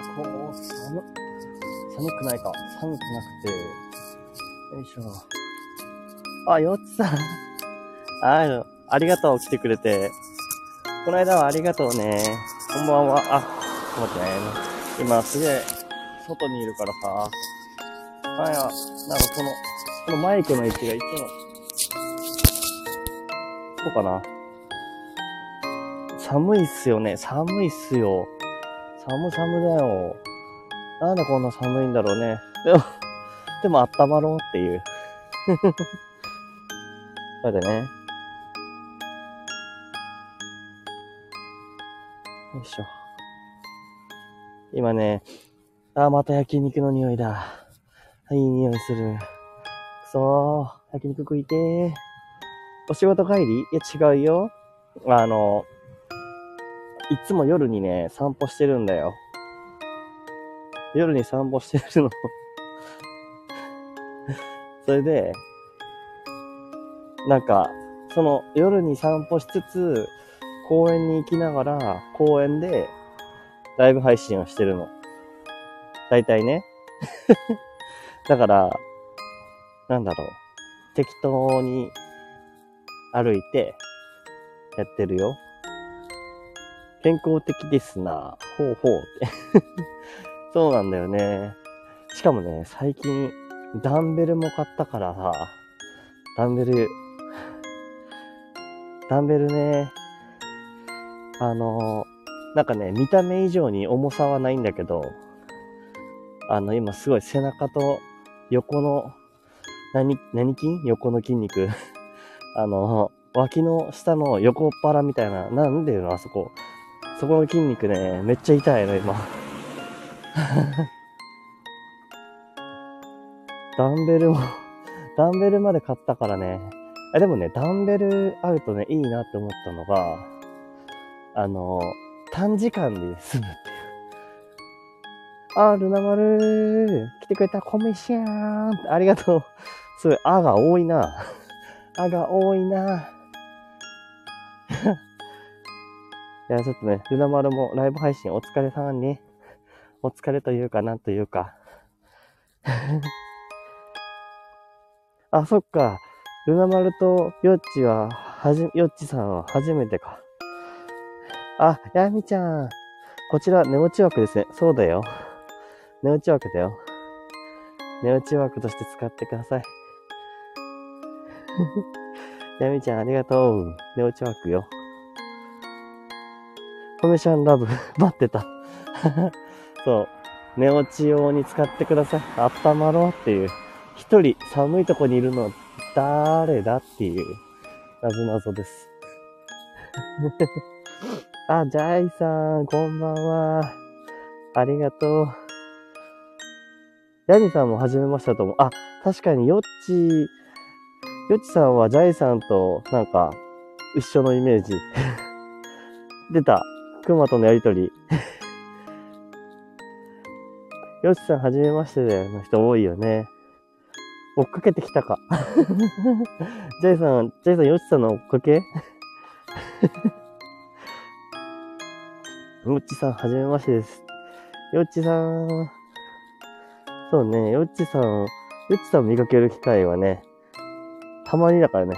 ー、こう、寒、寒くないか。寒くなくて。よいしょ。あ、よっちさん。あ、ありがとう、来てくれて。この間はありがとうね。こんばんは。あ、ちょっと待ってね。今すげえ、外にいるからさ。あや、なんかこの、このマイクの位置がいつも、そうかな。寒いっすよね。寒いっすよ。寒寒だよ。なんでこんな寒いんだろうね。でも、でも温まろうっていう。それでね。よいしょ。今ね、あ、また焼肉の匂いだ。いい匂いする。くそー、焼肉食いてー。お仕事帰り？いや、違うよ。あの、いつも夜にね、散歩してるんだよ。夜に散歩してるの それで、なんか、その夜に散歩しつつ、公園に行きながら、公園でライブ配信をしてるの。大体ね。だから、なんだろう。適当に歩いてやってるよ。健康的ですな。ほうほうって。そうなんだよね。しかもね、最近、ダンベルも買ったからさ、ダンベル、ダンベルね、あの、なんかね、見た目以上に重さはないんだけど、あの、今すごい背中と横の、何、何筋？横の筋肉。あの、脇の下の横っ腹みたいな、なんでいうのあそこ。そこの筋肉ね、めっちゃ痛いの、今。ダンベルもダンベルまで買ったからね。あでもね、ダンベルあるとね、いいなって思ったのが、あの、短時間で済むっていう。あ、ルナ丸来てくれた、コメシャーンありがとう。すごい、あが多いな。あが多いな。いや、ちょっとね、ルナ丸もライブ配信お疲れ様に、お疲れというか、なんというか。あ、そっか。ルナ丸とヨッチは、はじ、ヨッチさんは初めてか。あ、ヤミちゃん。こちら、寝落ち枠ですね。そうだよ。寝落ち枠だよ。寝落ち枠として使ってください。ヤミちゃん、ありがとう。寝落ち枠よ。コメシャンラブ、待ってた。そう。寝落ち用に使ってください。温まろうっていう。一人寒いとこにいるの誰だっていう、なぞなぞです。あ、ジャイさん、こんばんは。ありがとう。ヤミさんも始めましたと思う。あ、確かにヨッチ、ヨッチさんはジャイさんとなんか一緒のイメージ。出た。クマとのやりとり。ヨッチさん、はじめましてでの人多いよね。追っかけてきたか。ジャイさん、ジャイさん、ヨッチさんの追っかけ？ヨッチさん、はじめましてです。ヨッチさん、そうね、ヨッチさん、ヨッチさん見かける機会はね、たまにだからね。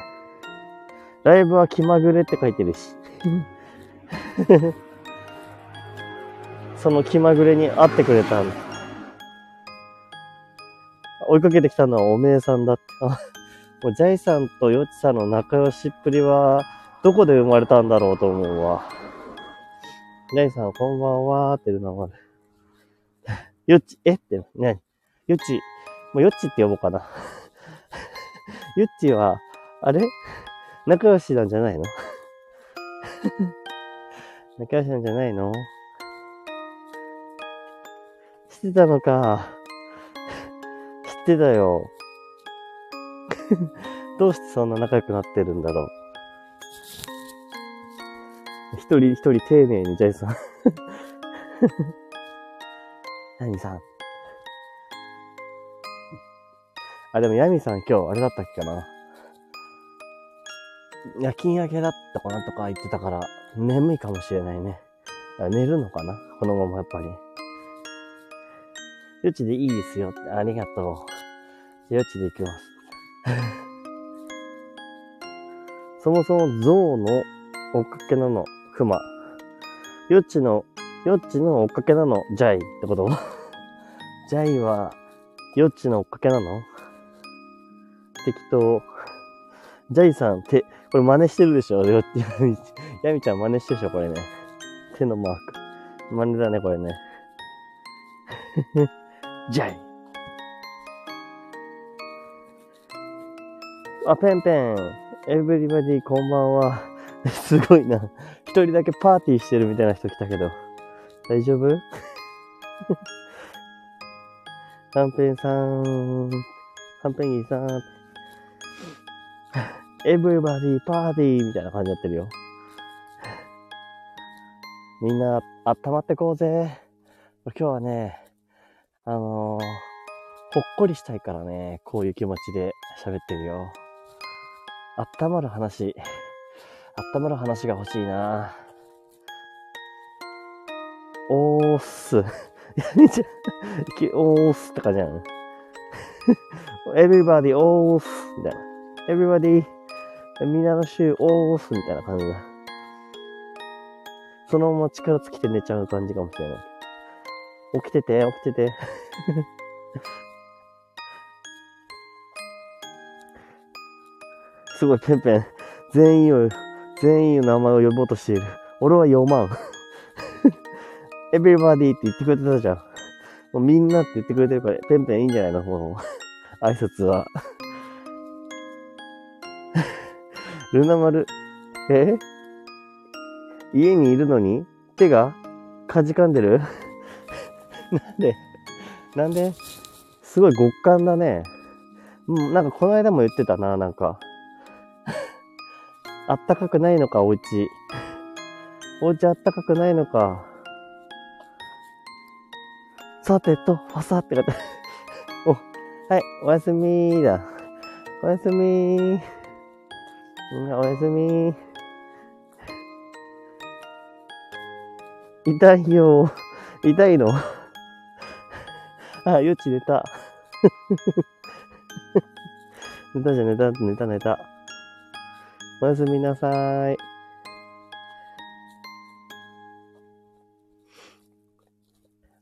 ライブは気まぐれって書いてるし。その気まぐれに会ってくれたんだ。追いかけてきたのはおめえさんだって。もうジャイさんとヨチさんの仲良しっぷりは、どこで生まれたんだろうと思うわ。ジャイさん、こんばんはーってる名前。ヨッチ、え？って、ねヨッチ、もうヨッチって呼ぼうかな。ヨッチは、あれ？仲良しなんじゃないの？仲良しなんじゃないの？知ってたのか。知ってたよ。どうしてそんな仲良くなってるんだろう。一人一人丁寧にジャイさん。ヤミさん。あ、でもヤミさん今日あれだったっけかな。夜勤明けだったかなとか言ってたから、眠いかもしれないね。寝るのかな？このままやっぱり。よちでいいですよって。ありがとう。よちで行きます。そもそも象の追っかけなの、熊。よっちの、よっちの追っかけなの、ジャイってこと？ジャイは、よっちの追っかけなの？適当。ジャイさん、手、これ真似してるでしょ？よっち、ヤミちゃん真似してるでしょ？これね。手のマーク。真似だね、これね。ジャイ。あ、ペンペン。エブリバディこんばんは。すごいな。一人だけパーティーしてるみたいな人来たけど。大丈夫？ハンペンさん。ハンペンギーさん。エブリバディパーティーみたいな感じになってるよ。みんな、温まってこうぜ。今日はね、あのー、ほっこりしたいからね、こういう気持ちで喋ってるよ。温まる話。温まる話が欲しいなおーっす。やめちゃ、おーすって感じやん。everybody おーす。みたいな。everybody みんなの週おーす。みたいな感じだ。そのまま力尽きて寝ちゃう感じかもしれない。起きてて、起きてて。すごい、ペンペン。全員を、全員の名前を呼ぼうとしている。俺は読まん。everybody って言ってくれてたじゃん。もうみんなって言ってくれてるから、ペンペンいいんじゃないのもう、挨拶は。ルナ丸、え？家にいるのに？手が？かじかんでる？なんでなんですごい極寒だね。うん、なんかこの間も言ってたな、なんか。あったかくないのか、お家。お家あったかくないのか。さてと、ファサって書いて お、はい、おやすみーだ。おやすみー。おやすみー。痛いよ。痛いの？あ、よち寝た。寝たじゃ寝た、寝た寝た。おやすみなさい。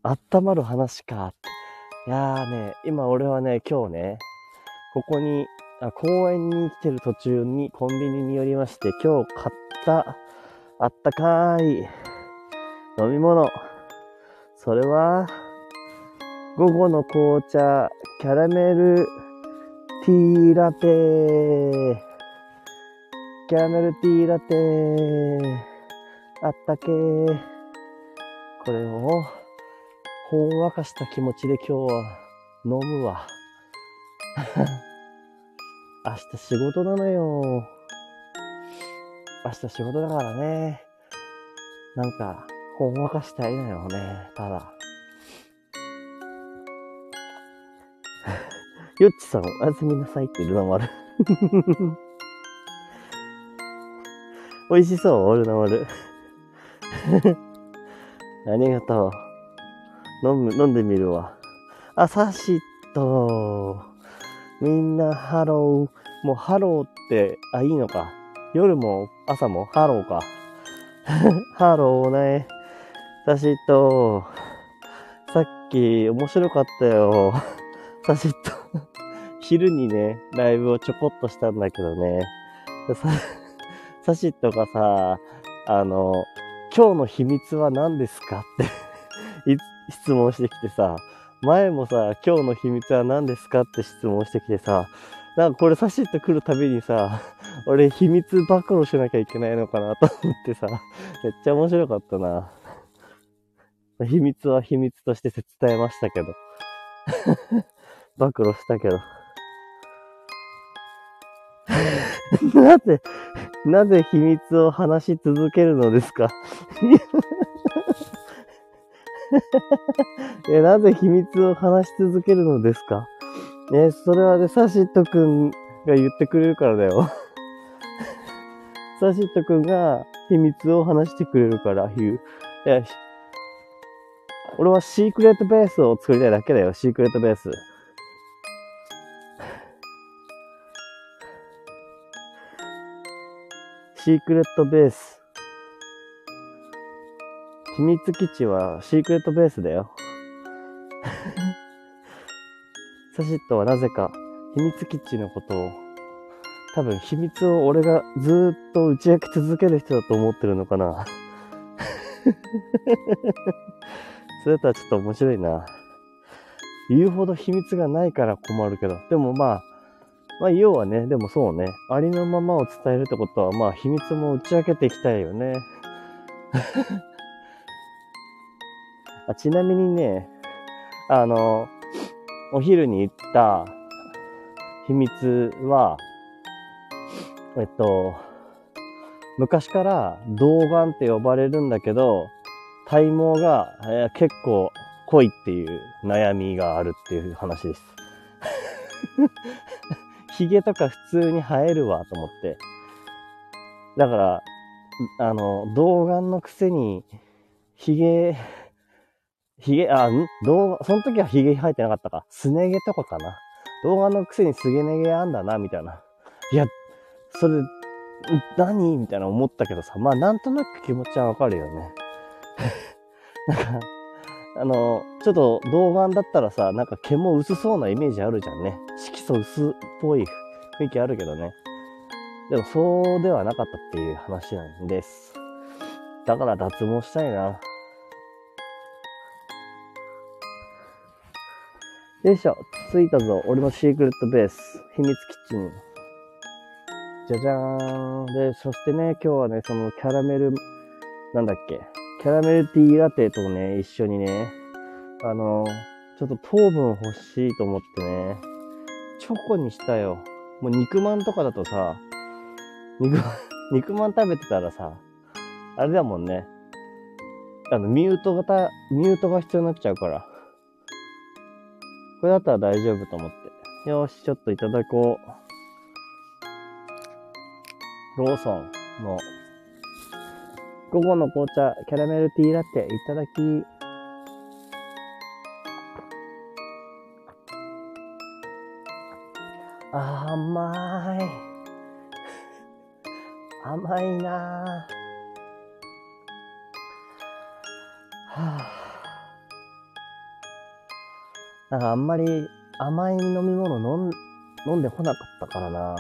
あったまる話か。いやーね、今俺はね、今日ね、ここに、あ公園に来てる途中にコンビニに寄りまして、今日買ったあったかい飲み物。それは、午後の紅茶、キャラメルティーラテキャラメルティーラテあったけこれを、ほんわかした気持ちで今日は飲むわ。明日仕事なのよ。明日仕事だからね。なんか、ほんわかしたいのよね。ただ。よっちさん、おやすみなさいってルナ丸。美味しそう、ルナ丸。ありがとう。飲む、飲んでみるわ。あ、サシット。みんな、ハロー。もう、ハローって、あ、いいのか。夜も、朝も、ハローか。ハローね。サシット。さっき、面白かったよ。サシッ。昼にね、ライブをちょこっとしたんだけどね。さ サシットがさ、あの、今日の秘密は何ですかって質問してきてさ、前もさ、今日の秘密は何ですかって質問してきてさ、なんかこれサシッと来るたびにさ、俺秘密暴露しなきゃいけないのかなと思ってさ、めっちゃ面白かったな。秘密は秘密として伝えましたけど。暴露したけど。なぜ、なぜ 秘密を話し続けるのですか？え、なぜ秘密を話し続けるのですか？ね、それはね、サシットくんが言ってくれるからだよ。サシットくんが秘密を話してくれるから、言う。いや、俺はシークレットベースを作りたいだけだよ、シークレットベース。シークレットベース。秘密基地はシークレットベースだよ。サシットはなぜか秘密基地のことを、多分秘密を俺がずーっと打ち明け続ける人だと思ってるのかな。それだったらちょっと面白いな。言うほど秘密がないから困るけど。でもまあ、まあ要はね、でもそうね。ありのままを伝えるってことは、まあ秘密も打ち明けていきたいよね。あちなみにね、あの、お昼に言った秘密は、えっと、昔から童顔って呼ばれるんだけど、体毛が、え結構濃いっていう悩みがあるっていう話です。髭とか普通に生えるわと思って。だから、あの、童顔のくせに、髭、髭、あ、ん？動画、その時は髭生えてなかったか。すね毛とかかな。動画のくせにすげね毛あんだな、みたいな。いや、それ、何？みたいな思ったけどさ、まあなんとなく気持ちはわかるよね。なんか、あの、ちょっと童顔だったらさ、なんか毛も薄そうなイメージあるじゃんね。色素薄っぽい雰囲気あるけどね。でもそうではなかったっていう話なんです。だから脱毛したいな。よいしょ。着いたぞ。俺のシークレットベース。秘密基地に。じゃじゃーん。で、そしてね、今日はね、そのキャラメル、なんだっけ？キャラメルティーラテとね、一緒にね、あの、ちょっと糖分欲しいと思ってね、チョコにしたよ。もう肉まんとかだとさ、肉、肉まん食べてたらさ、あれだもんね。あの、ミュート型、ミュートが必要になっちゃうから。これだったら大丈夫と思って。よし、ちょっといただこう。ローソンの午後の紅茶、キャラメルティーラテ、いただき。あー甘い。甘いなぁ。はぁ。なんかあんまり甘い飲み物飲ん飲んでこなかったからな。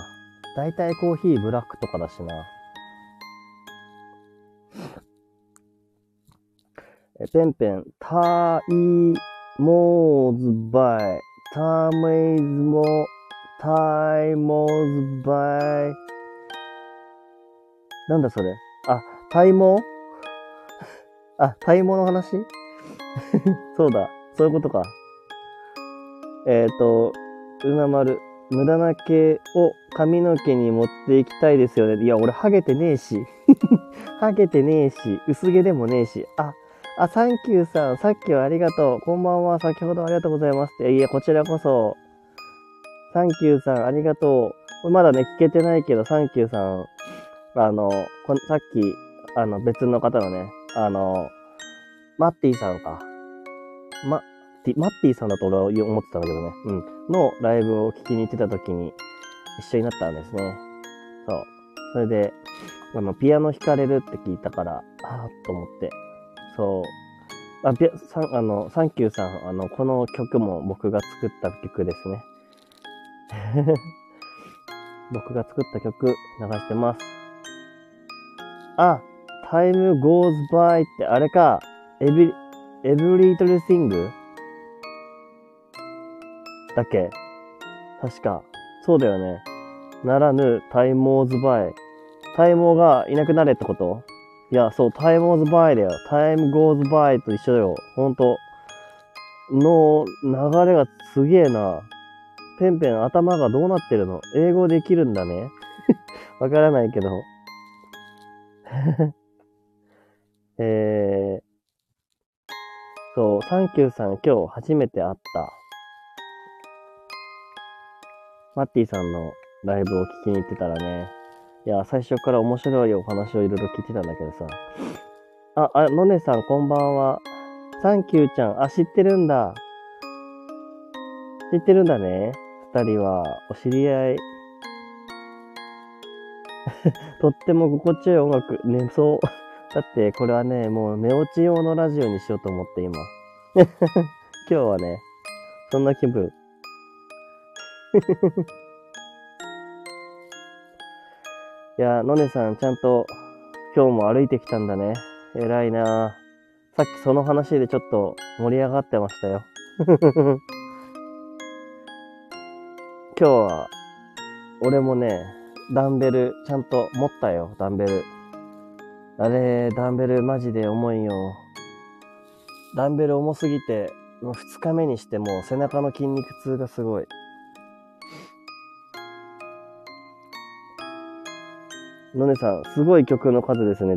だいたいコーヒーブラックとかだしな。えペンペン、タイモーズバイ、タメイズモ、タイモーズバイ。なんだそれ？あ、体毛 あ、体毛の話？そうだ、そういうことか。えっ、ー、と、うなまる、無駄な毛を髪の毛に持っていきたいですよね。いや、俺、ハゲてねえし。ハゲてねえし、薄毛でもねえし。あ、あ、サンキューさん、さっきはありがとう。こんばんは、先ほどありがとうございますって。いや、こちらこそ。サンキューさん、ありがとう。まだね、聞けてないけど、サンキューさん、あの、こさっき、あの、別の方のね、あの、マッティさんか。ま、マッティさんだと俺は思ってたんだけどね。うん。のライブを聞きに行ってた時に一緒になったんですね。そう。それで、あの、ピアノ弾かれるって聞いたから、ああ、と思って。そう。あ、ピア、さん、あの、サンキューさん、あの、この曲も僕が作った曲ですね。僕が作った曲流してます。あ、Time Goes By ってあれか。Every, Every Little Thing? だっけ？確か。そうだよね。ならぬ、Time Goes By。体毛がいなくなれってこと？いや、そう、Time Goes By だよ。Time Goes By と一緒だよ。ほんと。の流れがすげえな。ペンペン頭がどうなってるの？英語できるんだね。わからないけど。えー、そう、サンキューさん今日初めて会った。マッティさんのライブを聞きに行ってたらね。いや、最初から面白いお話をいろいろ聞いてたんだけどさ。あ、あ、のねさんこんばんは。サンキューちゃん。あ、知ってるんだ。知ってるんだね。二人は、お知り合い。とっても心地よい音楽、寝そう。だって、これはね、もう寝落ち用のラジオにしようと思って今。今日はね、そんな気分。いや、のねさん、ちゃんと今日も歩いてきたんだね。偉いなさっきその話でちょっと盛り上がってましたよ。今日は、俺もね、ダンベルちゃんと持ったよ、ダンベル。あれ、ダンベルマジで重いよ。ダンベル重すぎて、もう二日目にしても背中の筋肉痛がすごい。のねさん、すごい曲の数ですね。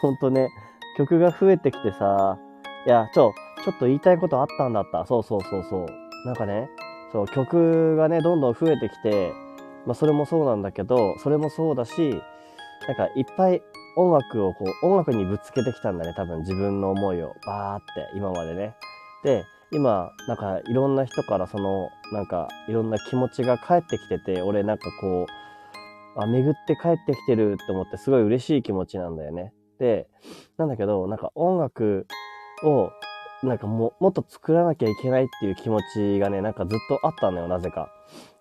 ほんとね、曲が増えてきてさ、いや、ちょ、ちょっと言いたいことあったんだった。そうそうそうそう。なんかね、そう、曲がね、どんどん増えてきて、まあそれもそうなんだけど、それもそうだし、なんかいっぱい音楽をこう、音楽にぶつけてきたんだね、多分自分の思いを、バーって、今までね。で、今、なんかいろんな人からその、なんかいろんな気持ちが返ってきてて、俺なんかこう、あ、巡って帰ってきてるって思ってすごい嬉しい気持ちなんだよね。で、なんだけど、なんか音楽を、なんかももっと作らなきゃいけないっていう気持ちがね、なんかずっとあったのよ、なぜか。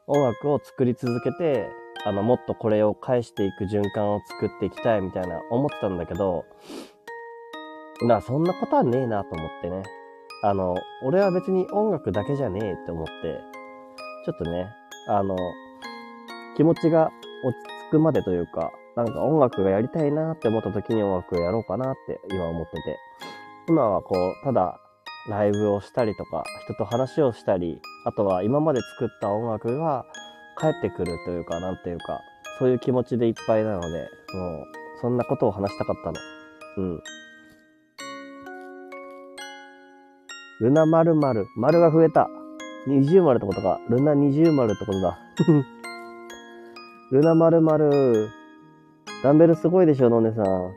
音楽を作り続けて、あの、もっとこれを返していく循環を作っていきたいみたいな思ってたんだけど、な、そんなことはねえなと思ってね。あの、俺は別に音楽だけじゃねえって思って、ちょっとね、あの、気持ちが落ち着くまでというか、なんか音楽がやりたいなって思った時に音楽をやろうかなって今思ってて。今はこう、ただライブをしたりとか、人と話をしたり、あとは今まで作った音楽が帰ってくるというか、なんていうか、そういう気持ちでいっぱいなので、もう、そんなことを話したかったの。うん。ルナ〇〇。丸が増えた。二重丸ってことか。ルナ二重丸ってことだ。ルナ〇〇。ダンベルすごいでしょ、ノネさん。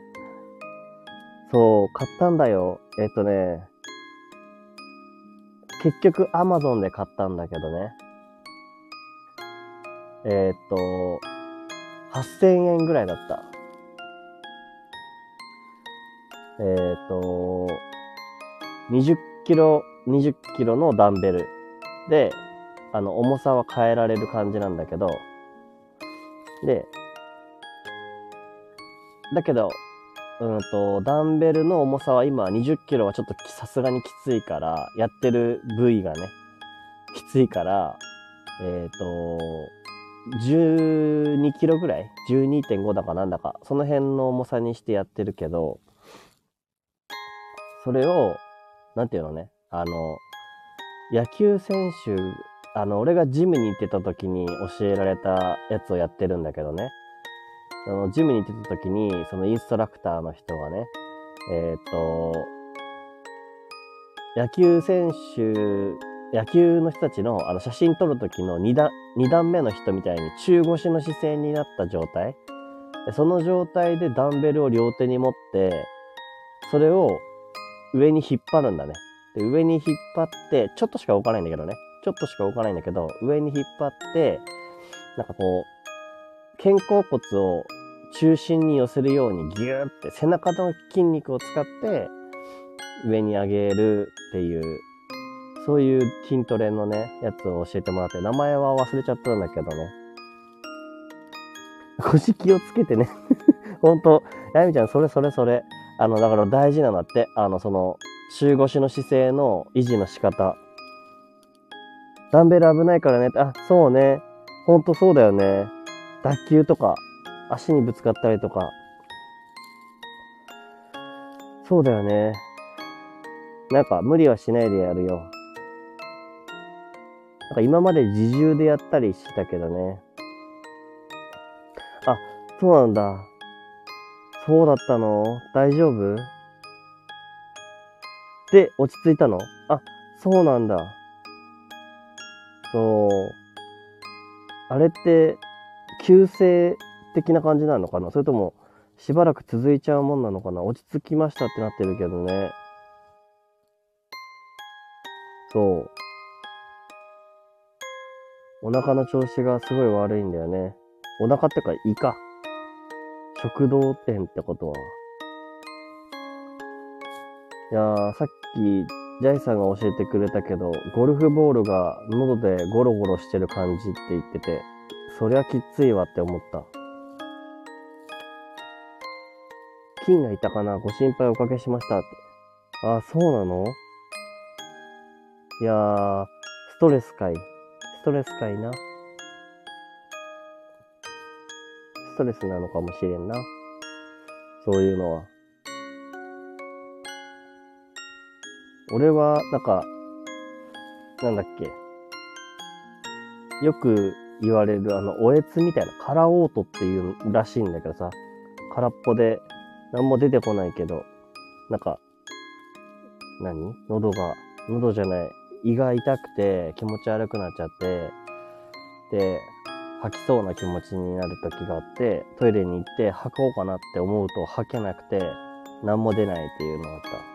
そう、買ったんだよ。えっとね、結局アマゾンで買ったんだけどね。えー、っと、8000円ぐらいだった。えー、っと、20キロ、20キロのダンベルで、あの、重さは変えられる感じなんだけど、で、だけど、うんと、ダンベルの重さは今20キロはちょっとさすがにきついから、やってる部位がね、きついから、えっ、ー、と、12キロぐらい ?12.5 だかなんだか、その辺の重さにしてやってるけど、それを、なんていうのね、あの、野球選手、あの、俺がジムに行ってた時に教えられたやつをやってるんだけどね。あの、ジムに行ってた時に、そのインストラクターの人がね、えっ、ー、と、野球選手野球の人たちのあの写真撮る時の2段 ,2 段目の人みたいに中腰の姿勢になった状態。その状態でダンベルを両手に持って、それを上に引っ張るんだね。で上に引っ張って、ちょっとしか動かないんだけどね。ちょっとしか動かないんだけど、上に引っ張って、なんかこう、肩甲骨を中心に寄せるようにギューって背中の筋肉を使って上に上げるっていうそういう筋トレのね、やつを教えてもらって、名前は忘れちゃったんだけどね。腰気をつけてね。ほんと、やみちゃん、それそれそれ。あの、だから大事なんだって。あの、その、中腰の姿勢の維持の仕方。ダンベル危ないからね。あ、そうね。ほんとそうだよね。脱臼とか、足にぶつかったりとか。そうだよね。なんか無理はしないでやるよ。なんか今まで自重でやったりしてたけどね。あ、そうなんだ。そうだったの？大丈夫？で、落ち着いたの？あ、そうなんだ。そう。あれって、急性的な感じなのかな？それとも、しばらく続いちゃうもんなのかな？落ち着きましたってなってるけどね。そう。お腹の調子がすごい悪いんだよね。お腹ってか胃か。食道炎ってことは。いやー、さっき、ジャイさんが教えてくれたけど、ゴルフボールが喉でゴロゴロしてる感じって言ってて、そりゃきついわって思った。菌がいたかな？ご心配おかけしましたって。あ、そうなの？いやー、ストレスかい。ストレスかいな。ストレスなのかもしれんな。そういうのは。俺は、なんか、なんだっけ。よく言われる、あの、おえつみたいな、カラオートっていうらしいんだけどさ、空っぽで、何も出てこないけど、なんか、何？喉が、喉じゃない、胃が痛くて気持ち悪くなっちゃって、で、吐きそうな気持ちになる時があって、トイレに行って吐こうかなって思うと吐けなくて、何も出ないっていうのがあった。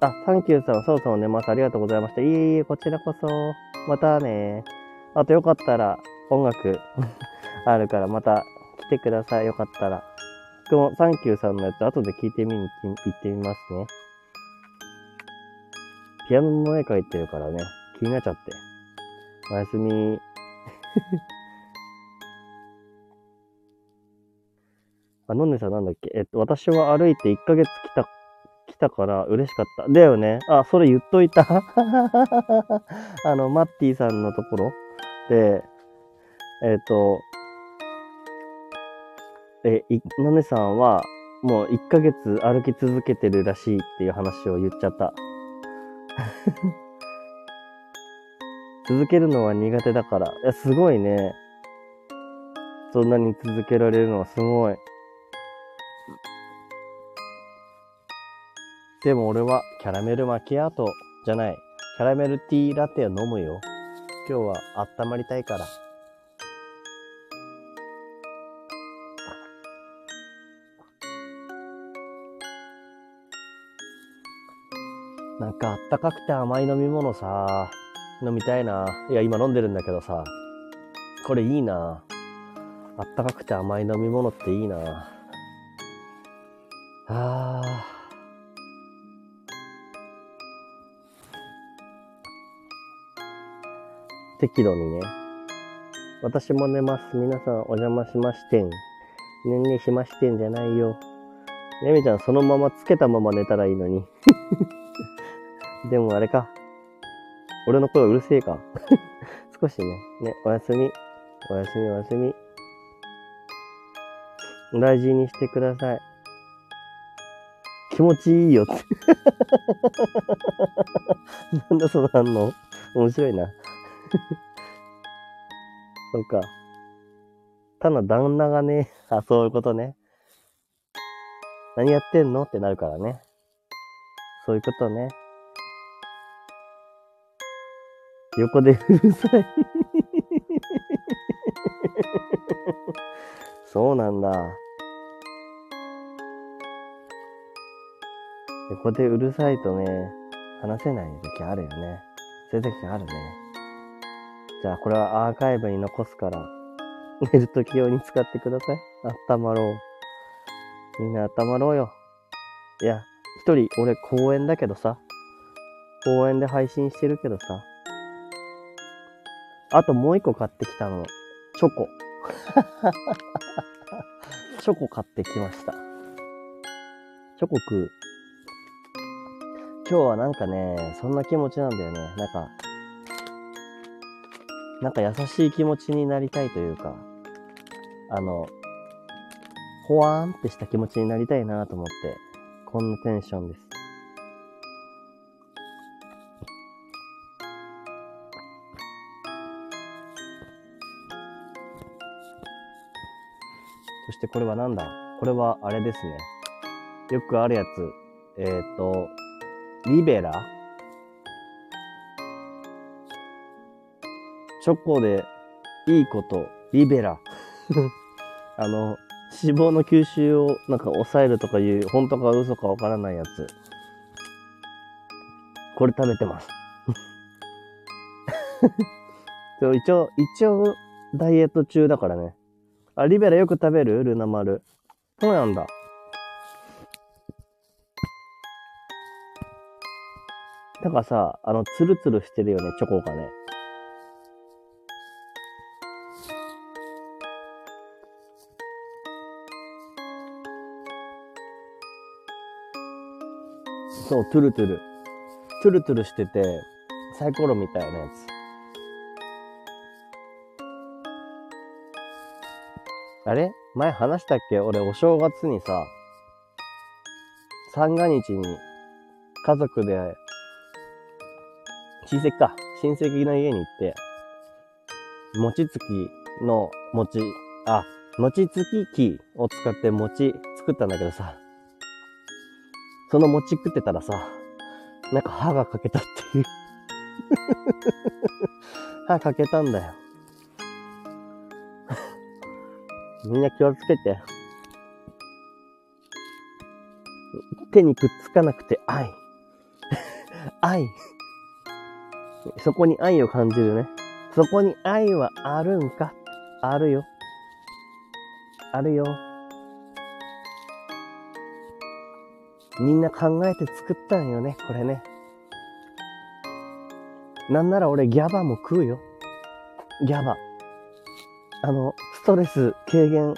あ、サンキューさん、そろそろ寝ます。ありがとうございました。いえいえ、こちらこそ。またね。あとよかったら、音楽 あるから、また来てください。よかったら。このサンキューさんのやつ、後で聞いてみに行ってみますね。ピアノの絵描いてるからね、気になっちゃって。おやすみ。あ、のんねさんなんだっけ？えっと、私は歩いて1ヶ月来た、来たから嬉しかった。だよね。あ、それ言っといた。あの、マッティさんのところで、えっと、え、い、のねさんは、もう1ヶ月歩き続けてるらしいっていう話を言っちゃった。続けるのは苦手だから。いや、すごいね。そんなに続けられるのはすごい。でも俺はキャラメルマキアートじゃない。キャラメルティーラテを飲むよ。今日は温まりたいから。なんかあったかくて甘い飲み物さ、飲みたいな。いや、今飲んでるんだけどさ、これいいな。あったかくて甘い飲み物っていいな。あー。適度にね。私も寝ます。皆さんお邪魔しましてん。ねんねしましてんじゃないよ。ねみちゃんそのままつけたまま寝たらいいのに。でもあれか。俺の声うるせえか。少しね。ね、おやすみ。おやすみおやすみ。大事にしてください。気持ちいいよって。なんだその反応。面白いな。そっか。ただ旦那がね、あ、そういうことね。何やってんの？ってなるからね。そういうことね。横でうるさい。そうなんだ。横でうるさいとね、話せない時あるよね。そういう時あるね。じゃあこれはアーカイブに残すから、寝る時用に使ってください。温まろう。みんな温まろうよ。いや、一人俺公園だけどさ。公園で配信してるけどさ。あともう一個買ってきたの。チョコ。チョコ買ってきました。チョコ食う。今日はなんかね、そんな気持ちなんだよね。なんか、なんか優しい気持ちになりたいというか、あの、ほわーんってした気持ちになりたいなと思って、こんなテンションです。そしてこれはなんだ？これはあれですね。よくあるやつ。えっ、ー、と、リベラ？チョコでいいこと、リベラ。あの、脂肪の吸収をなんか抑えるとかいう、本当か嘘かわからないやつ。これ食べてます。一応、一応、ダイエット中だからね。あ、リベラよく食べる？ルナ丸。そうなんだ。なんかさ、あの、ツルツルしてるよね、チョコがね。そう、トゥルトゥル。トゥルトゥルしてて、サイコロみたいなやつ。あれ？前話したっけ？俺お正月にさ、三が日に家族で、親戚か、親戚の家に行って、餅つきの餅、あ、餅つき器を使って餅作ったんだけどさ、その餅食ってたらさ、なんか歯が欠けたっていう 歯欠けたんだよ。みんな気をつけて。手にくっつかなくて愛。愛。そこに愛を感じるね。そこに愛はあるんか？あるよ。あるよ。みんな考えて作ったんよね、これね。なんなら俺ギャバも食うよ。ギャバ。あの、ストレス軽減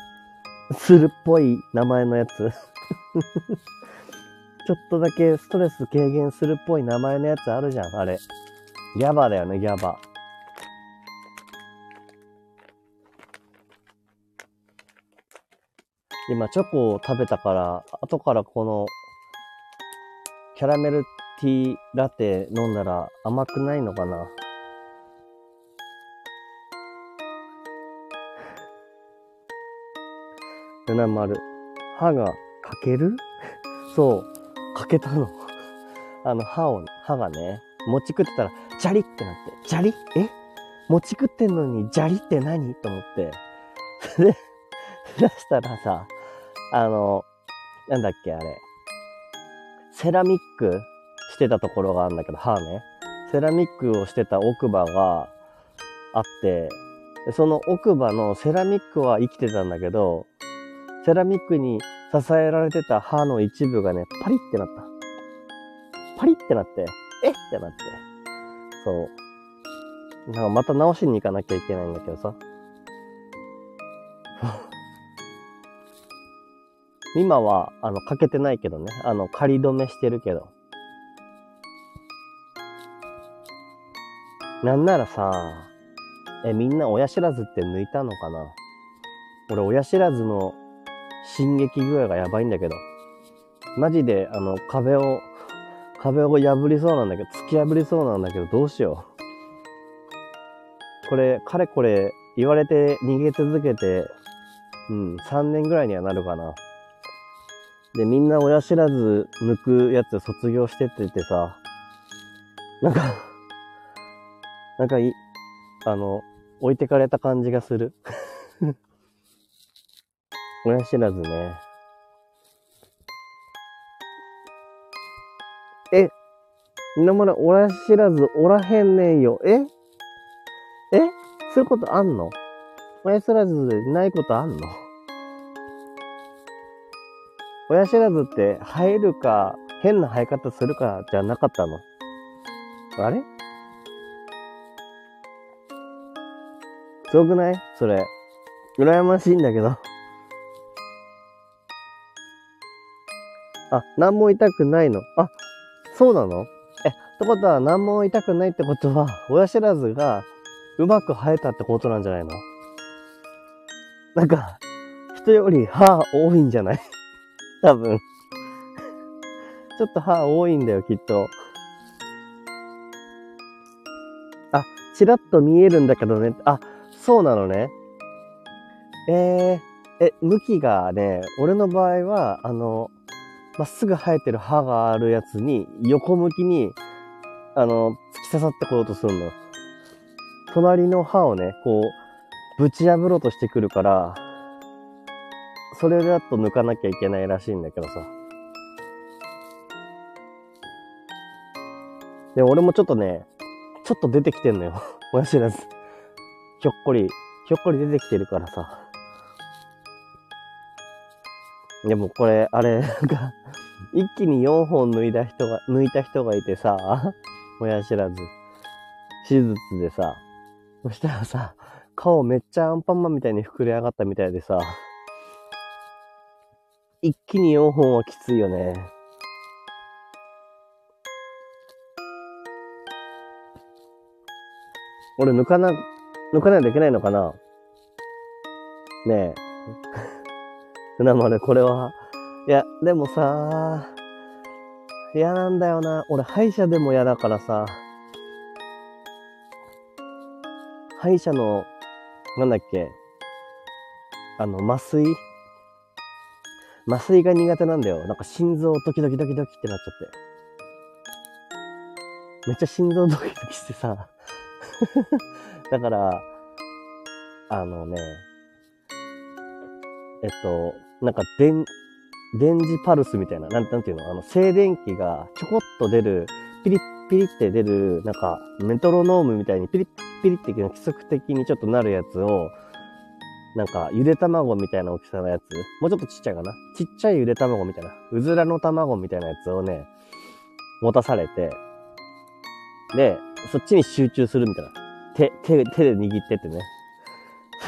するっぽい名前のやつ。ちょっとだけストレス軽減するっぽい名前のやつあるじゃん、あれ。ギャバだよね、ギャバ。今、チョコを食べたから、後からこの、キャラメルティーラテ飲んだら甘くないのかな？ルナ丸。歯が欠ける？そう、欠けたの。あの歯を、歯がね、餅食ってたら、ジャリってなって、ジャリ？え？餅食ってんのに、ジャリって何？と思って。で、出したらさ、あの、なんだっけ、あれ。セラミックしてたところがあるんだけど、歯ね。セラミックをしてた奥歯があって、その奥歯のセラミックは生きてたんだけど、セラミックに支えられてた歯の一部がね、パリってなった。パリってなって、えってなって。そう。なんかまた直しに行かなきゃいけないんだけどさ。今は、あの、かけてないけどね。あの、仮止めしてるけど。なんならさ、え、みんな親知らずって抜いたのかな？俺、親知らずの進撃具合がやばいんだけど。マジで、あの、壁を、壁を破りそうなんだけど、突き破りそうなんだけど、どうしよう。これ、かれこれ、言われて逃げ続けて、うん、3年ぐらいにはなるかな。で、みんな親知らず抜くやつ卒業してっててさ、なんかなんかい、あの、置いてかれた感じがする。親知らずね。え、今まで親知らずおらへんねんよ。ええそういうことあんの？親知らずないことあんの？親知らずって生えるか、変な生え方するかじゃなかったの？あれ？すごくない？それ。羨ましいんだけど。あ、何も痛くないの？あ、そうなの？え、ってことは何も痛くないってことは、親知らずがうまく生えたってことなんじゃないの？なんか、人より歯多いんじゃない？多分。ちょっと歯多いんだよ、きっと。あ、ちらっと見えるんだけどね。あ、そうなのね。えー、え、向きがね、俺の場合は、あの、まっすぐ生えてる歯があるやつに、横向きに、あの、突き刺さってこようとするの。隣の歯をね、こう、ぶち破ろうとしてくるから、それだと抜かなきゃいけないらしいんだけどさ。で、俺もちょっとね、ちょっと出てきてんのよ。親知らず。ひょっこり、ひょっこり出てきてるからさ。でもこれ、あれ、なんか、一気に4本抜いた人が、抜いた人がいてさ、親知らず。手術でさ、そしたらさ、顔めっちゃアンパンマンみたいに膨れ上がったみたいでさ、一気に4本はきついよね。俺抜かな、抜かないといけないのかな？ねえ。船丸、これは？いや、でもさ、嫌なんだよな。俺、歯医者でも嫌だからさ。歯医者の、なんだっけ、あの、麻酔？麻酔が苦手なんだよ。なんか心臓ドキドキドキドキってなっちゃって。めっちゃ心臓ドキドキしてさ。だから、あのね、えっと、なんか電、電磁パルスみたいな、なん、なんていうの？あの、静電気がちょこっと出る、ピリッピリって出る、なんか、メトロノームみたいにピリッピリって規則的にちょっとなるやつを、なんか、ゆで卵みたいな大きさのやつ、もうちょっとちっちゃいかな？ちっちゃいゆで卵みたいな、うずらの卵みたいなやつをね、持たされて、で、そっちに集中するみたいな。手、手、手で握ってってね。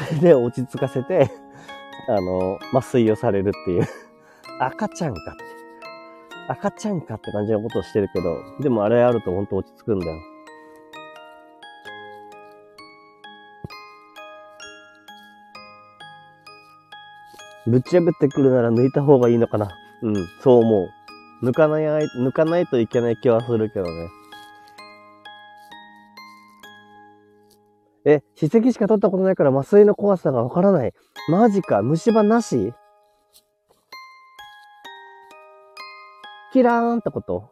それで落ち着かせて、あの、麻酔をされるっていう。赤ちゃんかって。赤ちゃんかって感じのことをしてるけど、でもあれあるとほんと落ち着くんだよ。ぶち破ってくるなら抜いた方がいいのかな。うん、そう思う。抜かない、抜かないといけない気はするけどね。え、歯石しか取ったことないから麻酔の怖さがわからない。マジか、虫歯なし？キラーンってこと？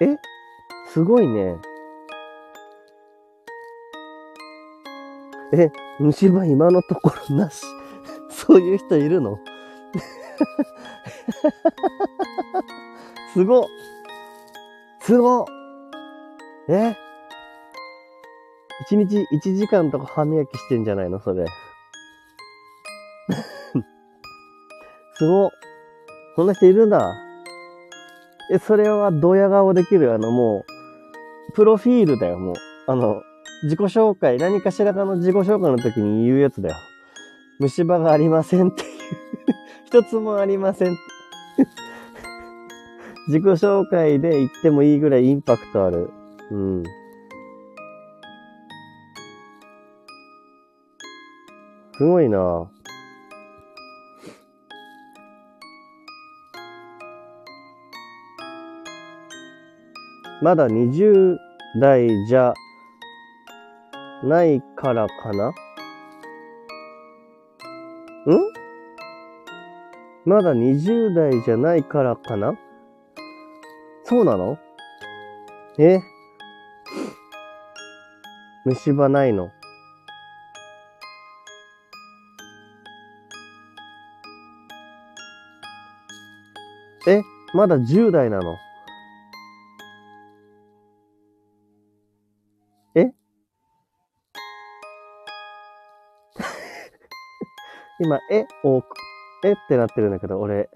え？すごいね。え、虫歯今のところなし。そういう人いるの？すごすごえ？一日一時間とか歯磨きしてんじゃないの？それ。すごそんな人いるんだ。え、それはドヤ顔できるあのもう、プロフィールだよ、もう。あの、自己紹介、何かしらかの自己紹介の時に言うやつだよ。虫歯がありませんっていう 一つもありません 自己紹介で言ってもいいぐらいインパクトある。うん。すごいなまだ20代じゃないからかな？ん？まだ20代じゃないからかな？そうなの？え？虫歯ないの？え？まだ10代なの？今、えを、えってなってるんだけど、俺。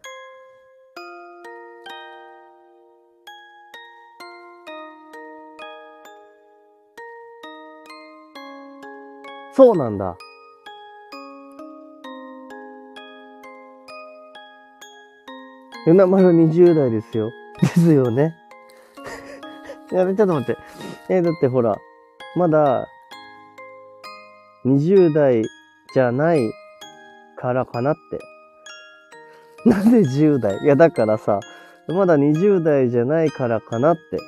そうなんだ。うなまる20代ですよ。ですよね。いや、ちょっと待って。えだってほら、まだ、20代じゃないからかなって。なんで10代？いや、だからさ、まだ20代じゃないからかなって。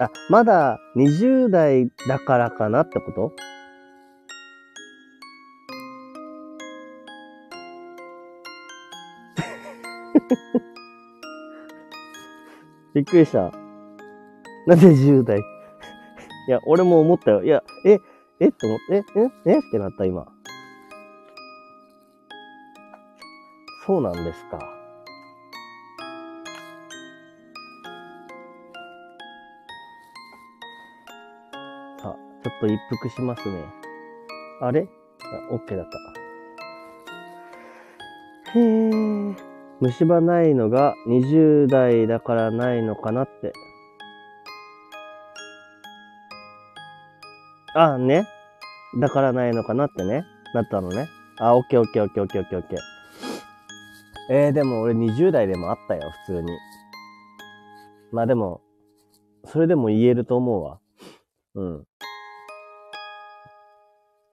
あ、まだ20代だからかなってこと？びっくりした。なんで10代？いや、俺も思ったよ。いや、え、え？って思って、え、え、え？ってなった今。そうなんですか。あ、ちょっと一服しますね。あれ？あ、OK だった。へえ、虫歯ないのが20代だからないのかなって。あ、ね。だからないのかなってね。なったのね。あ、オッケーオッケーオッケーオッケーオッケー。えー、でも俺20代でもあったよ、普通に。まあでも、それでも言えると思うわ。うん。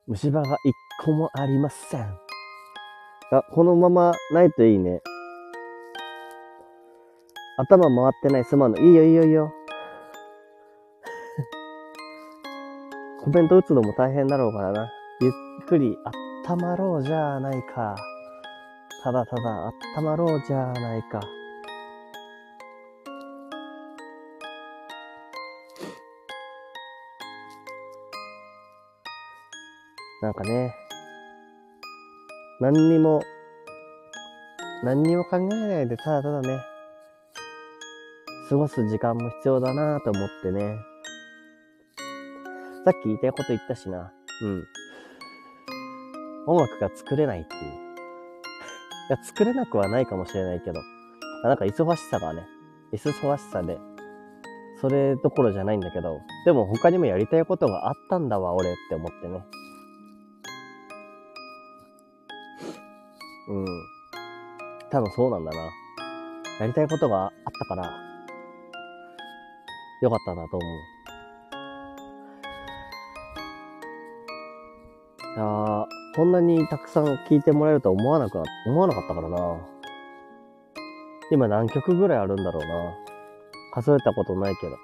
虫歯が一個もありません。あ、このままないといいね。頭回ってないすまんの。いいよいいよいいよ。コメント打つのも大変だろうからな。ゆっくり温まろうじゃないか。ただただ温まろうじゃないか。なんかね、何にも、何にも考えないでただただね、過ごす時間も必要だなと思ってね。さっき言いたいこと言ったしな。うん。音楽が作れないっていう。いや、作れなくはないかもしれないけど、なんか忙しさがね、忙しさで、それどころじゃないんだけど、でも他にもやりたいことがあったんだわ、俺って思ってね。うん。多分そうなんだな。やりたいことがあったから、よかったなと思う。いやー、こんなにたくさん聞いてもらえるとは思わなくな、思わなかったからな。今何曲ぐらいあるんだろうな。数えたことないけど。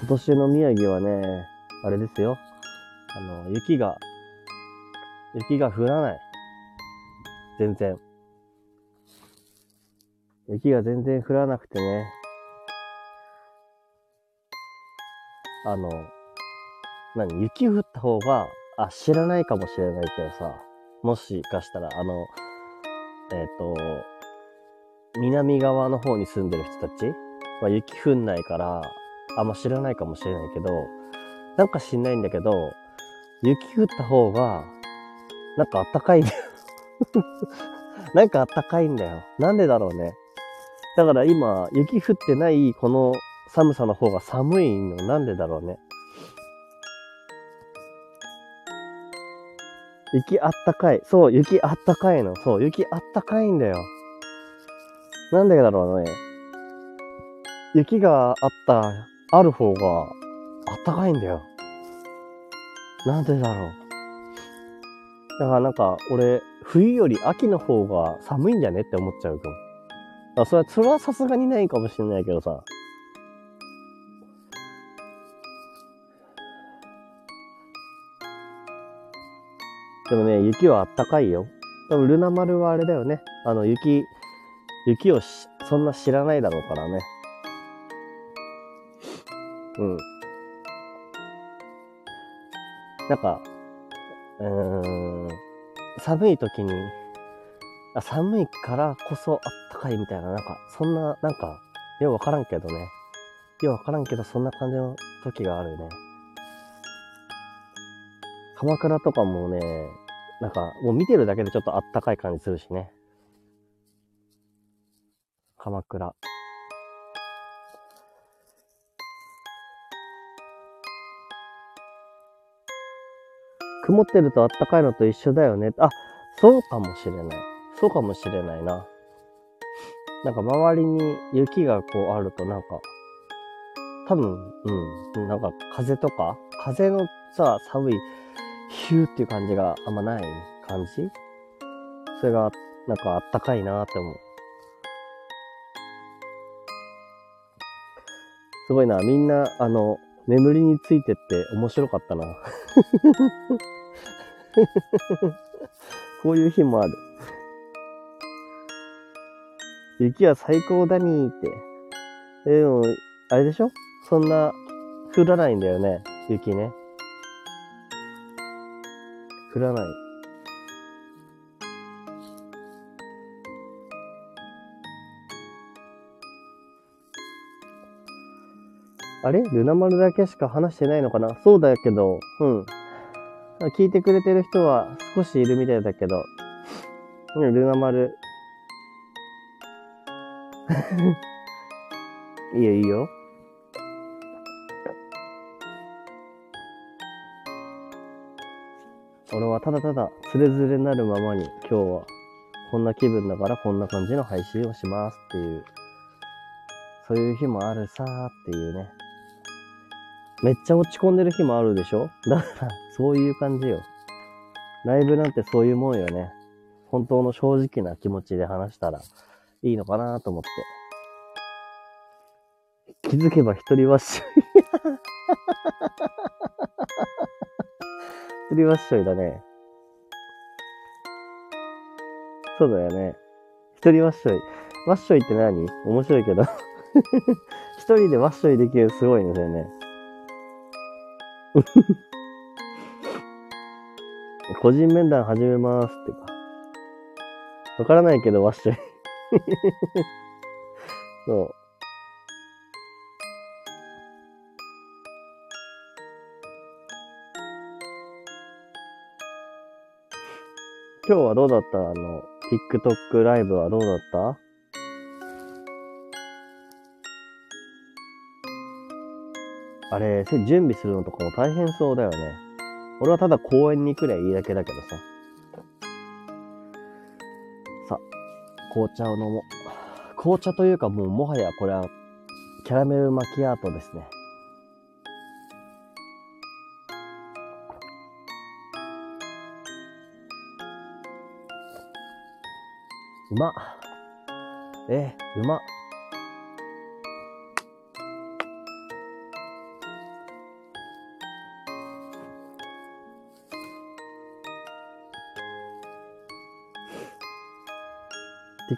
今年の宮城はね、あれですよ。あの、雪が、雪が降らない。全然。雪が全然降らなくてね。あの、何雪降った方が、あ、知らないかもしれないけどさ、もしかしたら、あの、えっ、ー、と、南側の方に住んでる人たちは雪降んないから、あんま知らないかもしれないけど、なんか知んないんだけど、雪降った方が、なんかあったかいんだよなんかあったかいんだよ。なんでだろうね。だから今、雪降ってないこの寒さの方が寒いのなんでだろうね。雪あったかい。そう、雪あったかいの。そう、雪あったかいんだよ。なんでだろうね。雪があった、ある方があったかいんだよ。なんでだろう。だからなんか、俺、冬より秋の方が寒いんじゃねって思っちゃうかも。それは、それはさすがにないかもしれないけどさ。でもね、雪はあったかいよ。多分、ルナ丸はあれだよね。あの、雪、雪をしそんな知らないだろうからね。うん。なんか、うーん、寒い時に、あ寒いからこそあったかいみたいな、なんか、そんな、なんか、ようわからんけどね。ようわからんけど、そんな感じの時があるね。鎌倉とかもね、なんか、もう見てるだけでちょっとあったかい感じするしね。鎌倉。曇ってるとあったかいのと一緒だよね。あ、そうかもしれない。そうかもしれないな。なんか周りに雪がこうあるとなんか、多分、うん、なんか風とか、風のさ、寒い、ヒューっていう感じがあんまない感じ？それが、なんかあったかいなって思う。すごいな、みんな、あの、眠りについてって面白かったな。こういう日もある。雪は最高だにーって。でも、あれでしょ？そんな降らないんだよね。雪ね。降らない。あれ？ルナ丸だけしか話してないのかな？そうだけど、うん。聞いてくれてる人は少しいるみたいだけど、うん、ルナ丸。いいよいいよ。俺はただただつれづれなるままに今日はこんな気分だからこんな感じの配信をしますっていう、そういう日もあるさーっていうね。めっちゃ落ち込んでる日もあるでしょ？だから、そういう感じよ。ライブなんてそういうもんよね。本当の正直な気持ちで話したらいいのかなと思って。気づけば一人わっしょい。一人わっしょいだね。そうだよね。一人わっしょい。わっしょいって何？面白いけど。一人でわっしょいできるすごいんですよね。個人面談始めますってか。わからないけど、わっしょい。そう。今日はどうだった？あの、TikTok ライブはどうだった？あれ、準備するのとかも大変そうだよね。俺はただ公園に来りゃいいだけだけどさ。さ、紅茶を飲もう。紅茶というかもうもはやこれはキャラメルマキアートですね。うま。え、うま。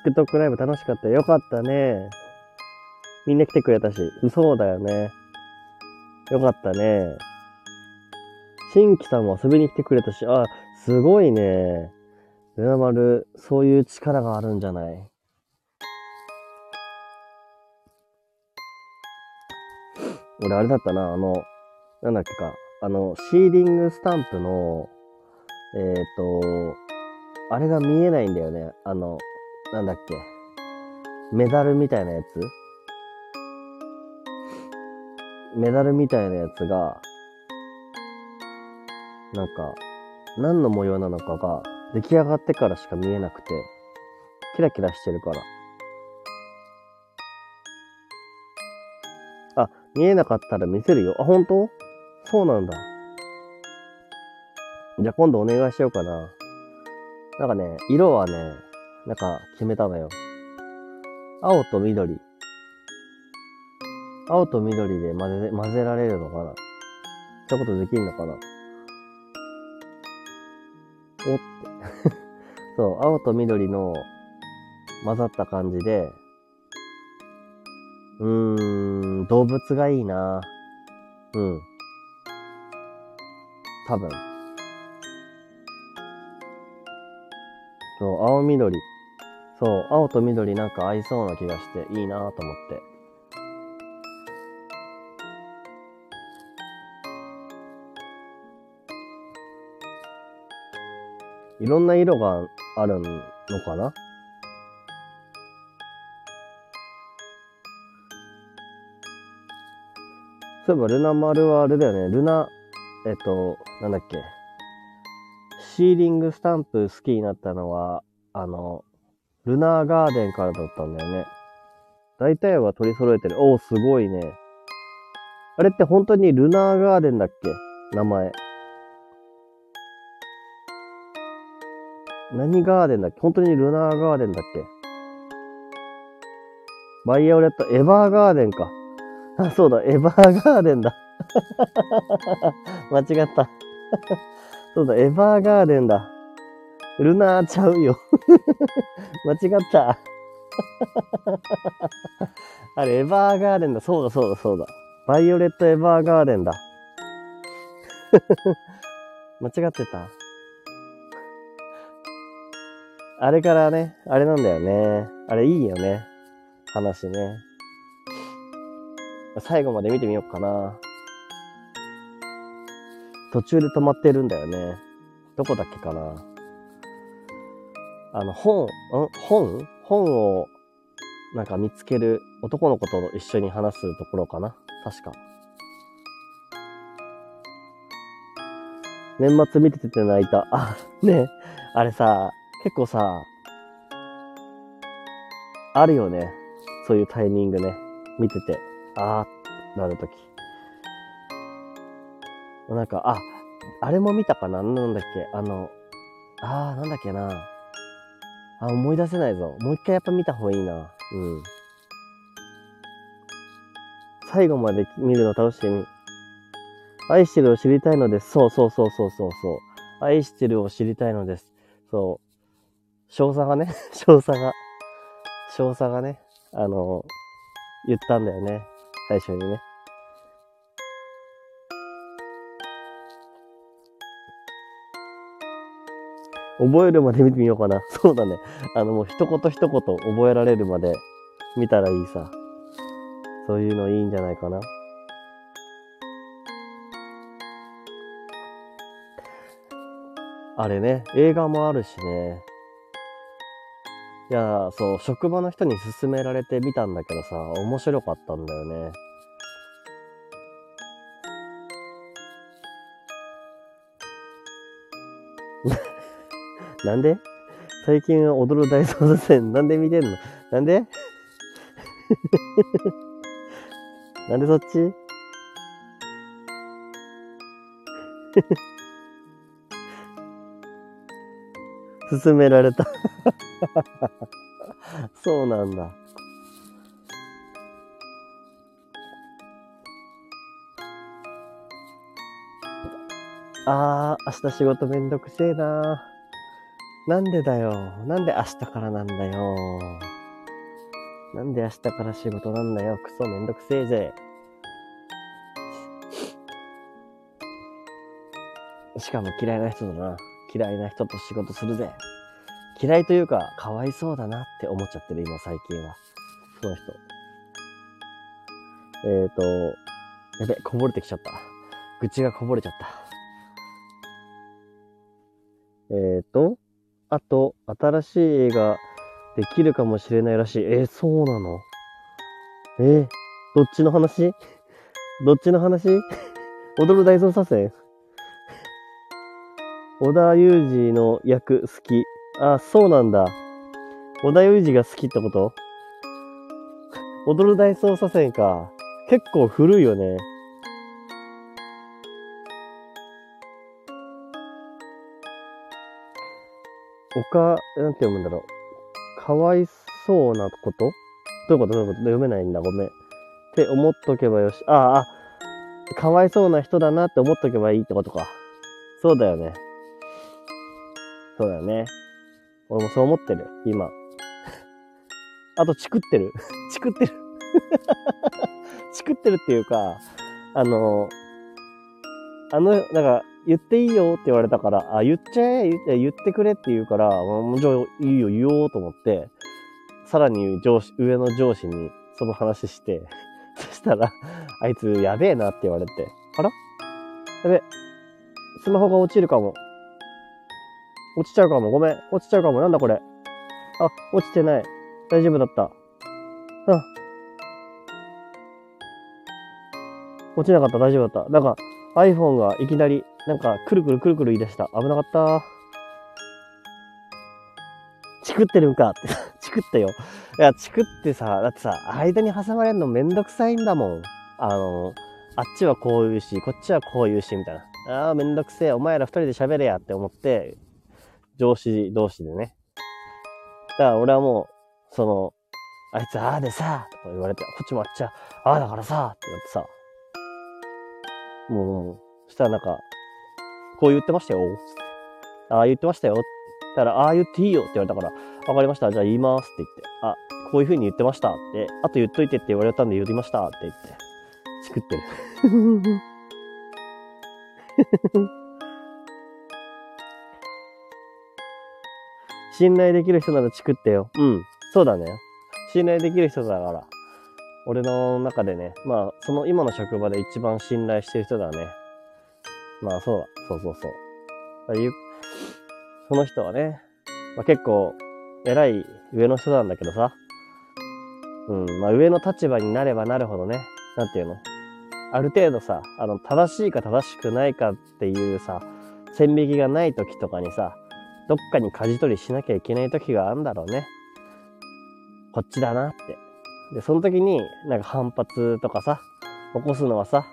TikTok ライブ楽しかった。よかったね。みんな来てくれたし。そうだよね。よかったね。新規さんも遊びに来てくれたし、あ、すごいね。ルナ丸、そういう力があるんじゃない？俺あれだったな、あの、なんだっけか、あの、シーリングスタンプの、えっ、ー、と、あれが見えないんだよね。あの、なんだっけ、メダルみたいなやつ？メダルみたいなやつが、なんか、何の模様なのかが出来上がってからしか見えなくて、キラキラしてるから。あ、見えなかったら見せるよ。あ、本当？そうなんだ。じゃあ今度お願いしようかな。なんかね、色はね、なんか決めたのよ。青と緑。青と緑で混ぜ、混ぜられるのかな？そういうことできんのかな？おって。そう、青と緑の混ざった感じで、うーん、動物がいいなうん。多分。そう、青緑。そう、青と緑なんか合いそうな気がしていいなと思って。いろんな色があるのかな？そういえばルナ丸はあれだよね。ルナ、えっと、なんだっけ。シーリングスタンプ好きになったのは、あの、ルナーガーデンからだったんだよね。大体は取り揃えてる。おお、すごいね。あれって本当にルナーガーデンだっけ？名前。何ガーデンだっけ？本当にルナーガーデンだっけ？バイオレット、エヴァーガーデンか。あ、そうだ、エヴァーガーデンだ。間違った。そうだ、エヴァーガーデンだ。ルナーちゃうよ。間違った。あれ、エヴァーガーデンだ。そうだ、そうだ、そうだ。バイオレットエヴァーガーデンだ。間違ってた。あれからね、あれなんだよね。あれいいよね。話ね。最後まで見てみようかな。途中で止まってるんだよね。どこだっけかな。あの、本、ん？本？本を、なんか見つける男の子と一緒に話すところかな。確か。年末見てて泣いた。あ、ねあれさ、結構さ、あるよね。そういうタイミングね。見てて、あーってなるとき。なんか、あ、あれも見たかななんだっけあの、あー、なんだっけな。あ、思い出せないぞ。もう一回やっぱ見た方がいいな。うん。最後まで見るの楽しみ。愛してるを知りたいのです。そうそうそうそうそうそう。愛してるを知りたいのです。そう。少佐がね、少佐が、少佐がね、あの、言ったんだよね。最初にね。覚えるまで見てみようかな。そうだね。あの、もう一言一言覚えられるまで見たらいいさ。そういうのいいんじゃないかな。あれね、映画もあるしね。いや、そう、職場の人に勧められてみたんだけどさ、面白かったんだよね。なんで？最近は踊る大捜査線、なんで見てんの？なんで？なんでそっち？勧められた。そうなんだ。あー、明日仕事めんどくせえななんでだよ。なんで明日からなんだよ。なんで明日から仕事なんだよ。クソめんどくせえぜ。しかも嫌いな人だな。嫌いな人と仕事するぜ。嫌いというか、かわいそうだなって思っちゃってる、今最近は。その人。えっ、ー、と、やべ、こぼれてきちゃった。愚痴がこぼれちゃった。えっ、ー、と、あと、新しい映画できるかもしれないらしい。えー、そうなの？えー、どっちの話？どっちの話？踊る大捜査線小田裕二の役好き。あ、そうなんだ。小田裕二が好きってこと？踊る大捜査線か。結構古いよね。他、なんて読むんだろう。かわいそうなこと？どういうこと？どういうこと？読めないんだ。ごめん。って思っとけばよし。ああ、かわいそうな人だなって思っとけばいいってことか。そうだよね。そうだよね。俺もそう思ってる、今。あと、チクってる。チクってる。チクってるっていうか、あの、あの、なんか、言っていいよって言われたから、あ、言っちゃえ、言って言ってくれって言うから、もうじゃあいいよ、言おうと思って、さらに上司、上の上司にその話して、そしたら、あいつやべえなって言われて、あら？やべ、スマホが落ちるかも。落ちちゃうかも。ごめん。落ちちゃうかも。なんだこれ。あ、落ちてない。大丈夫だった。あ。落ちなかった。大丈夫だった。なんか iPhone がいきなり、なんかくるくるくるくる言い出した。危なかった。チクってるんかって。チクったよ。いや、チクってさ、だってさ、間に挟まれるのめんどくさいんだもん。あの、あっちはこう言うし、こっちはこう言うし、みたいな。ああ、めんどくせえ。お前ら二人で喋れやって思って、上司同士でね。だから俺はもう、その、あいつああでさ、とか言われて、こっちもあっちゃ、ああだからさ、ってなってさ、もう、そしたらなんか、こう言ってましたよ。ああ言ってましたよ。だから、ああ言っていいよって言われたから、わかりました。じゃあ言いますって言って、あ、こういう風に言ってましたって、あと言っといてって言われたんで言いましたって言って、作ってる。信頼できる人ならチクってよ。うん。そうだね。信頼できる人だから。俺の中でね、まあ、その今の職場で一番信頼してる人だね。まあ、そうだ。そうそうそう。その人はね、まあ、結構、偉い上の人なんだけどさ。うん、まあ、上の立場になればなるほどね、なんていうの？ある程度さ、あの、正しいか正しくないかっていうさ、線引きがない時とかにさ、どっかに舵取りしなきゃいけない時があるんだろうね。こっちだなって。で、その時になんか反発とかさ、起こすのはさ、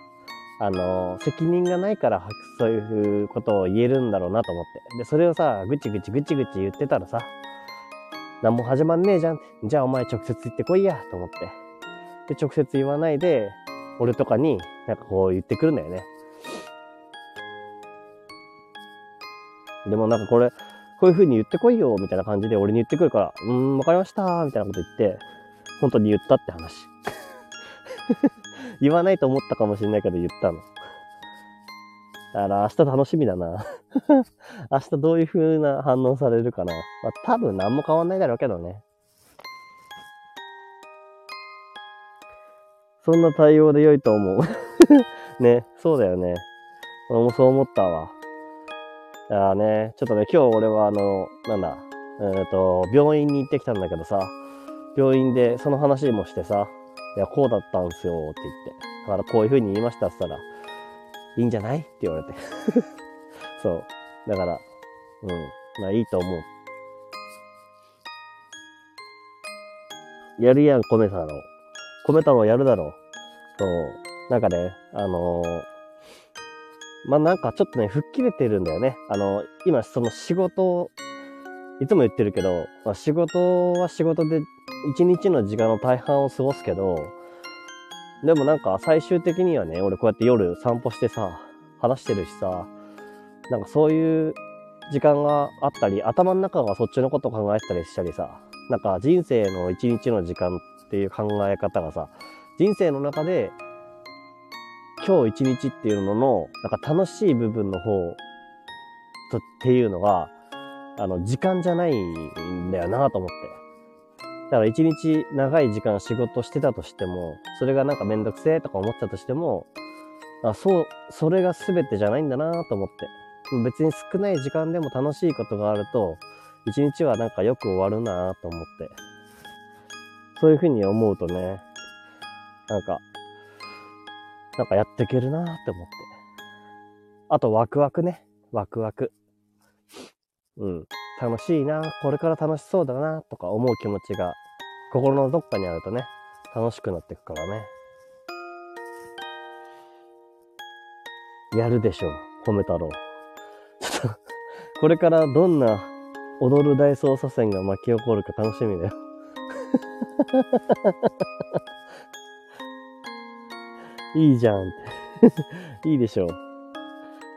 あの、責任がないからそういうことを言えるんだろうなと思って。で、それをさ、ぐちぐちぐちぐち言ってたらさ、何も始まんねえじゃん。じゃあお前直接言ってこいや、と思って。で、直接言わないで、俺とかになんかこう言ってくるんだよね。でもなんかこれ、こういう風に言ってこいよ、みたいな感じで俺に言ってくるから、うーん、わかりました、みたいなこと言って、本当に言ったって話。言わないと思ったかもしれないけど言ったの。だから明日楽しみだな。明日どういう風な反応されるかな。まあ多分何も変わんないだろうけどね。そんな対応で良いと思う。ね、そうだよね。俺もそう思ったわ。いやね、ちょっとね、今日俺はあの、なんだ、えっ、ー、と、病院に行ってきたんだけどさ、病院でその話もしてさ、いや、こうだったんすよって言って。だからこういう風に言いましたって言ったら、いいんじゃないって言われて。そう。だから、うん。まあいいと思う。やるやん、米太郎。米太郎やるだろう。そう。なんかね、あのー、まあなんかちょっとね、吹っ切れてるんだよね。あの、今その仕事、いつも言ってるけど、まあ、仕事は仕事で一日の時間の大半を過ごすけど、でもなんか最終的にはね、俺こうやって夜散歩してさ、話してるしさ、なんかそういう時間があったり、頭の中がそっちのこと考えてたりしたりさ、なんか人生の一日の時間っていう考え方がさ、人生の中で今日一日っていうのの、なんか楽しい部分の方とっていうのが、あの、時間じゃないんだよなと思って。だから一日長い時間仕事してたとしても、それがなんかめんどくせえとか思ったとしても、あそう、それが全てじゃないんだなと思って。別に少ない時間でも楽しいことがあると、一日はなんかよく終わるなと思って。そういうふうに思うとね、なんか、なんかやっていけるなって思って。あとワクワクね。ワクワク。うん。楽しいな、これから楽しそうだな、とか思う気持ちが心のどっかにあるとね、楽しくなっていくからね。やるでしょう、米太郎。ちょっと、これからどんな踊る大捜査線が巻き起こるか楽しみだよ。いいじゃんって。いいでしょう。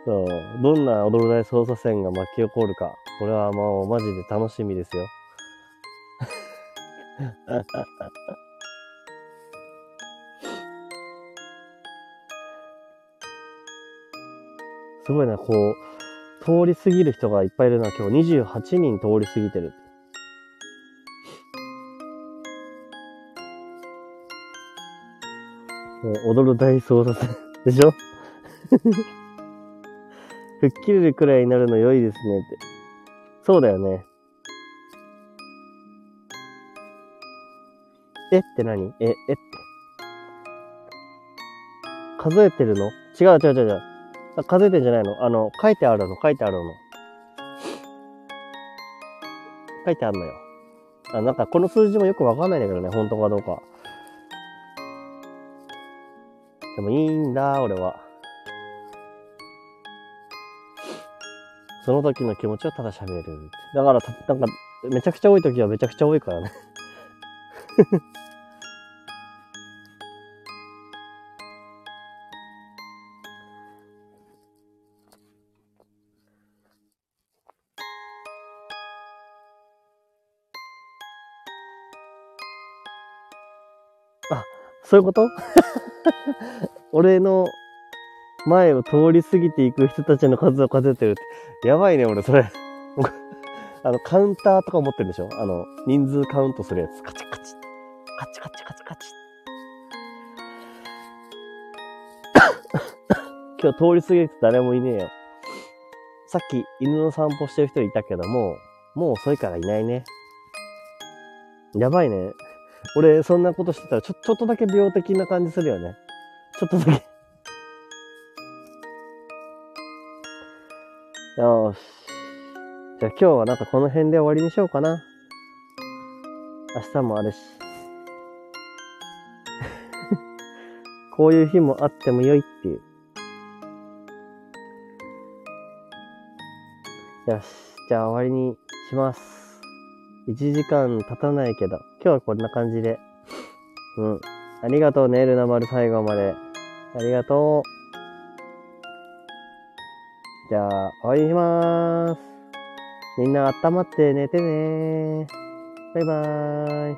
そう。どんな踊る大捜査線が巻き起こるか。これはもうマジで楽しみですよ。すごいな、こう、通り過ぎる人がいっぱいいるな。今日28人通り過ぎてる。踊る大捜査線でしょ？吹っ切れるくらいになるの良いですねって。そうだよね。え？って何？え、え？って。数えてるの？違う違う違う違う。数えてんじゃないの？あの、書いてあるの、書いてあるの？書いてあるのよ。あ、なんかこの数字もよくわかんないんだけどね、本当かどうか。でもいいんだ、俺は。その時の気持ちをただ喋る。だから、なんか、めちゃくちゃ多い時はめちゃくちゃ多いからねあ、そういうこと俺の前を通り過ぎていく人たちの数を数えてるって。やばいね、俺、それ。あの、カウンターとか持ってるでしょ？あの、人数カウントするやつ。カチカチ。カチカチカチカチ。今日通り過ぎる人誰もいねえよ。さっき犬の散歩してる人いたけども、もう遅いからいないね。やばいね。俺、そんなことしてたら、ちょ、ちょっとだけ病的な感じするよね。ちょっとだけよーし。じゃあ今日はなんかこの辺で終わりにしようかな。明日もあるし。こういう日もあっても良いっていう。よし。じゃあ終わりにします。1時間経たないけど、今日はこんな感じで。うん。ありがとうね、ルナ丸最後まで。ありがとう。じゃあ、終わりしまーす。みんな温まって寝てねバイバーイ。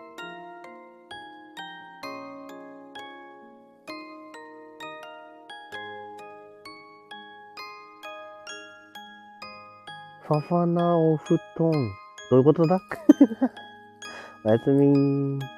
ファファなお布団。どういうことだ？おやすみー。